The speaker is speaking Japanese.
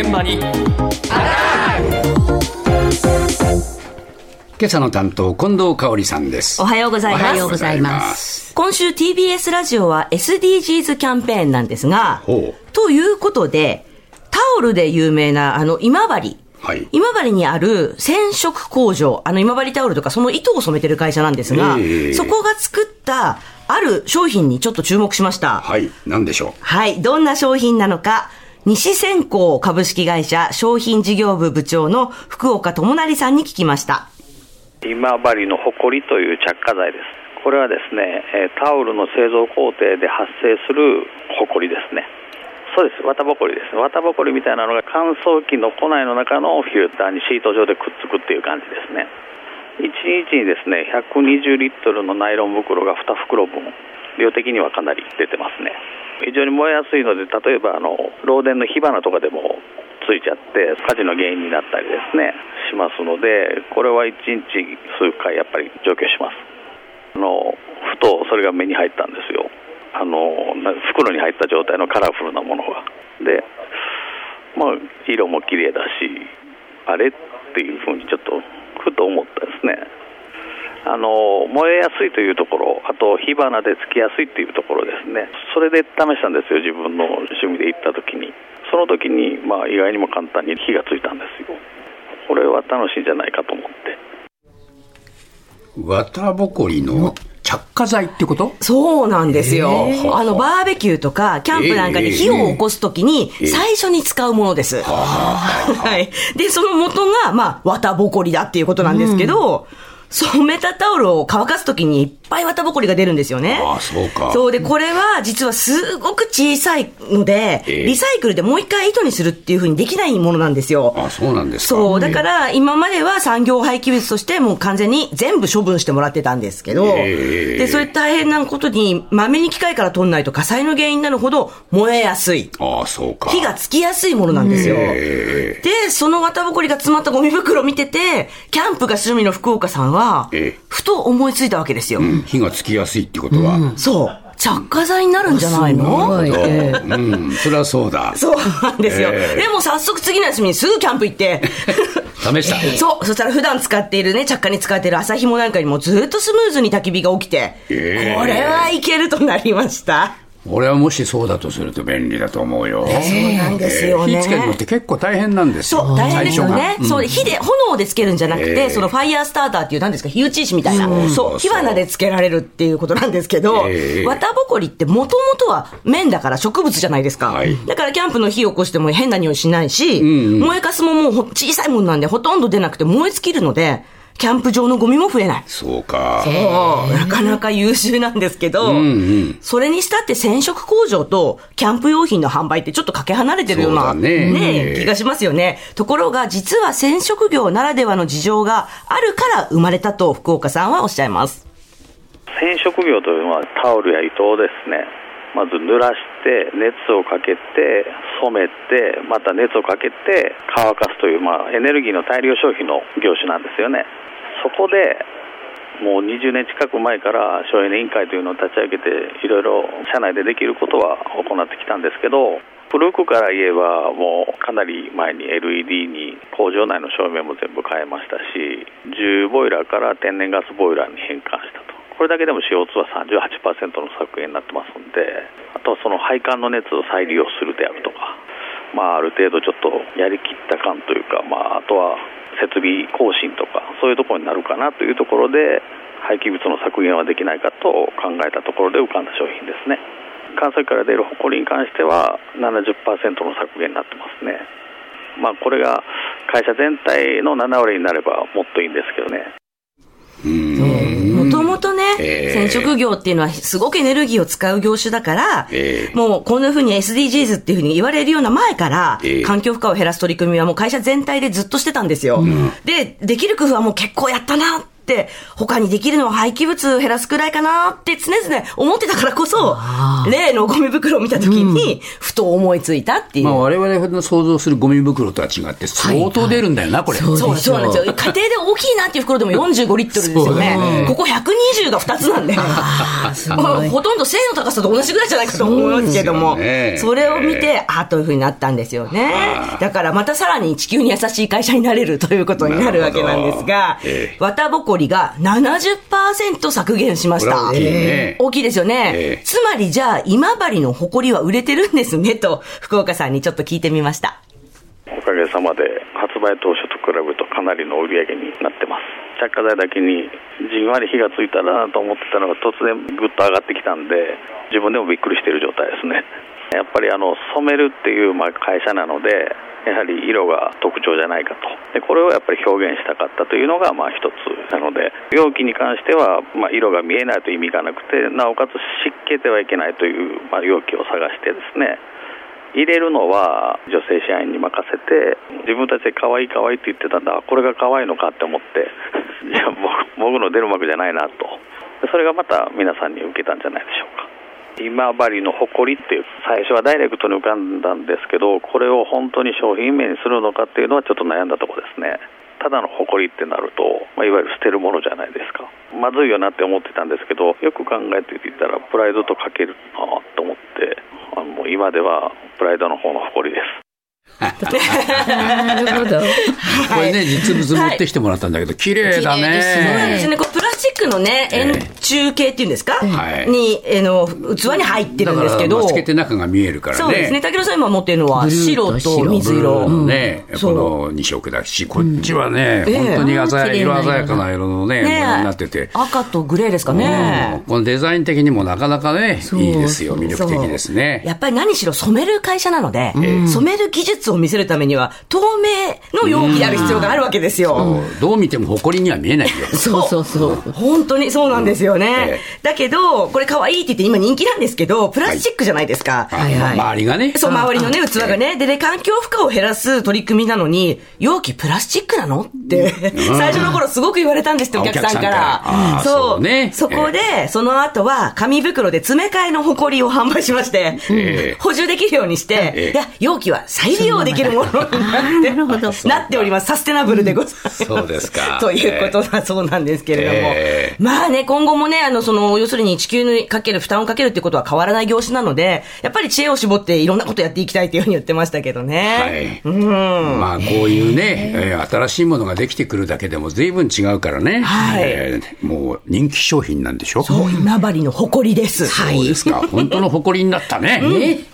現場に今朝の担当、近藤香織さんです。おはようございます。おはようございます。今週 TBS ラジオは SDGs キャンペーンなんですがということで、タオルで有名なあの今治。はい今治にある染色工場、あの今治タオルとかその糸を染めてる会社なんですが、ええそこが作ったある商品にちょっと注目しました。はい、何でしょはい、どんな商品なのか、西線香株式会社商品事業部部長の福岡智成さんに聞きました。今治の誇りという着火剤です。これはですね、タオルの製造工程で発生する誇りですね。そうです、綿ぼこりです。綿ぼこりみたいなのが乾燥機の庫内の中のフィルターにシート状でくっつくっていう感じですね。1日にですね、120リットルのナイロン袋が2袋分、量的にはかなり出てますね。非常に燃えやすいので、例えばあの漏電の火花とかでもついちゃって火事の原因になったりですねしますのでこれは1日数回やっぱり除去します。あのふとそれが目に入ったんですよ。あの袋に入った状態のカラフルなものが。でまあ色も綺麗だしあれっていうふうにちょっとふと思ったですね。あの燃えやすいというところ、あと火花でつきやすいっていうところですね、それで試したんですよ、自分の趣味で行った時に、その時にまあ意外にも簡単に火がついたんですよ、これは楽しいんじゃないかと思って。う綿ぼこりの着火剤ってこと？そうなんですよ。えー。あの、バーベキューとか、キャンプなんかで火を起こすときに、最初に使うものです。はい。で、その元が、まあ、綿ぼこりだっていうことなんですけど、染めたタオルを乾かすときにいっぱい綿ぼこりが出るんですよね。ああ、そうか。そうで、これは実はすごく小さいので、ええリサイクルでもう一回糸にするっていうふうにできないものなんですよ。あそうなんですか。そう。だから、今までは産業廃棄物としてもう完全に全部処分してもらってたんですけど、ええで、それ大変なことに、まめに機械から取んないと火災の原因になるほど燃えやすい。ああ、そうか。火がつきやすいものなんですよ。えで、その綿ぼこりが詰まったゴミ袋を見てて、キャンプが趣味の福岡さんはええ、ふと思いついたわけですよ。うん火がつきやすいってことは。そう。着火剤になるんじゃないの？なるほどうん、それはそうだ。そうなんですよ。ええでも早速次の休みにすぐキャンプ行って、試した？そう。そしたら普段使っているね、着火に使っている朝紐なんかにもずっとスムーズに焚き火が起きて、ええこれはいけるとなりました。俺はもしそうだとすると便利だと思うよ。そうなんですよね。火つけるのって結構大変なんですよ。そう、大変ですよね。そう、火で、炎でつけるんじゃなくて、ええそのファイヤースターターっていう、なんですか、火打ち石みたいな。そう火花でつけられるっていうことなんですけど、ええ綿ぼこりってもともとは綿だから植物じゃないですか。はい。だからキャンプの火を起こしても変な匂いしないし、燃えかすももうほ小さいもんなんでほとんど出なくて燃え尽きるので、キャンプ場のゴミも増えない。そうか。そう、なかなか優秀なんですけど、それにしたって染色工場とキャンプ用品の販売ってちょっとかけ離れてるような、ねね気がしますよね。ところが実は染色業ならではの事情があるから生まれたと福岡さんはおっしゃいます。染色業というのはタオルや糸をですねまず濡らして熱をかけて染めてまた熱をかけて乾かすという、まあ、エネルギーの大量消費の業種なんですよねそこでもう20年近く前から省エネ委員会というのを立ち上げていろいろ社内でできることは行ってきたんですけど古くから言えばもうかなり前に LED に工場内の照明も全部変えましたし重ボイラーから天然ガスボイラーに変換したと。これだけでも CO2 は38%の削減になってますんであとはその配管の熱を再利用するであるとかまあ、ある程度ちょっとやりきった感というか、まあ、あとは設備更新とかそういうところになるかなというところで廃棄物の削減はできないかと考えたところで浮かんだ商品ですね。乾燥機から出るホコリに関しては70%の削減になってますね。まあこれが会社全体の7割になればもっといいんですけどね、ええ染色業っていうのはすごくエネルギーを使う業種だから、ええもうこんな風に SDGs っていう風に言われるような前から、ええ環境負荷を減らす取り組みはもう会社全体でずっとしてたんですよ。で、できる工夫はもう結構やったなっ他にできるのは廃棄物減らすくらいかなって常々思ってたからこそ、例のゴミ袋を見た時に、ふと思いついたっていう。まあ、我々の想像するゴミ袋とは違って、相当出るんだよな、これ。そうそうなんですよ。家庭で大きいなっていう袋でも 45リットルですよね。ここ120が2つなんで。ほとんど背の高さと同じぐらいじゃないかと思いますけども。それを見て、ああ、というふうになったんですよね。だからまたさらに地球に優しい会社になれるということになるわけなんですが、綿ぼこりが70%削減しました。大きいね。大きいですよね。つまりじゃあ、今治の埃は売れてるんですねと、福岡さんにちょっと聞いてみました。おかげさまで発売当初と比べるとかなりの売り上げになってます着火剤だけにじんわり火がついたらなと思ってたのが突然ぐっと上がってきたんで自分でもびっくりしている状態ですねやっぱりあの染めるっていうまあ会社なのでやはり色が特徴じゃないかと。でこれをやっぱり表現したかったというのがまあ一つなので容器に関してはまあ色が見えないと意味がなくてなおかつ湿気てはいけないというまあ容器を探してですね入れるのは女性社員に任せて自分たちで可愛い可愛いって言ってたんだこれが可愛いのかって思って いや僕の出る幕じゃないなと。それがまた皆さんに受けたんじゃないでしょうか。今治の誇りっていう最初はダイレクトに浮かんだんですけどこれを本当に商品名にするのかっていうのはちょっと悩んだところですねただの誇りってなると、まあ、いわゆる捨てるものじゃないですかまずいよなって思ってたんですけどよく考えてみたらプライドとかけるなと思ってあの今ではプライドの方の誇りです なるほど。これね、実物持ってきてもらったんだけど、綺麗だね。そうなんですね。チックのね、円柱形っていうんですか、はいに、あの、器に入ってるんですけど。つけて中が見えるからね。そうですね。武田さん今持ってるのは白と水色。ね、この2色だし、こっちはね、本当に鮮や色鮮やかな色のね、ものになってて。赤とグレーですかね。このデザイン的にもなかなかね、いいですよ。魅力的ですね。やっぱり何しろ染める会社なので、染める技術を見せるためには、透明の容器である必要があるわけですよ。どう見ても誇りには見えないよ。そうそうそう。本当にそうなんですよね。だけど、これ可愛いって言って今人気なんですけど、プラスチックじゃないですか。はいはい。周りがね。そう、周りのね、器がね。でね、環境負荷を減らす取り組みなのに、容器プラスチックなのって、最初の頃すごく言われたんですって、お客さんから。そう。ね。そこで、その後は、紙袋で詰め替えの埃りを販売しまして、補充できるようにして、いや、容器は再利用できるものになって、なっております。サステナブルでございます。そうですか。ということだそうなんですけれども。まあね、今後もね、あの、その、要するに地球にかける負担をかけるってことは変わらない業種なので、やっぱり知恵を絞っていろんなことやっていきたいというふうに言ってましたけどね。はい。うん。まあ、こういうね、えー、新しいものができてくるだけでも随分違うからね。はい。えー、もう人気商品なんでしょ？そう、今治の誇りです。そうですか。本当の誇りになったね。うん、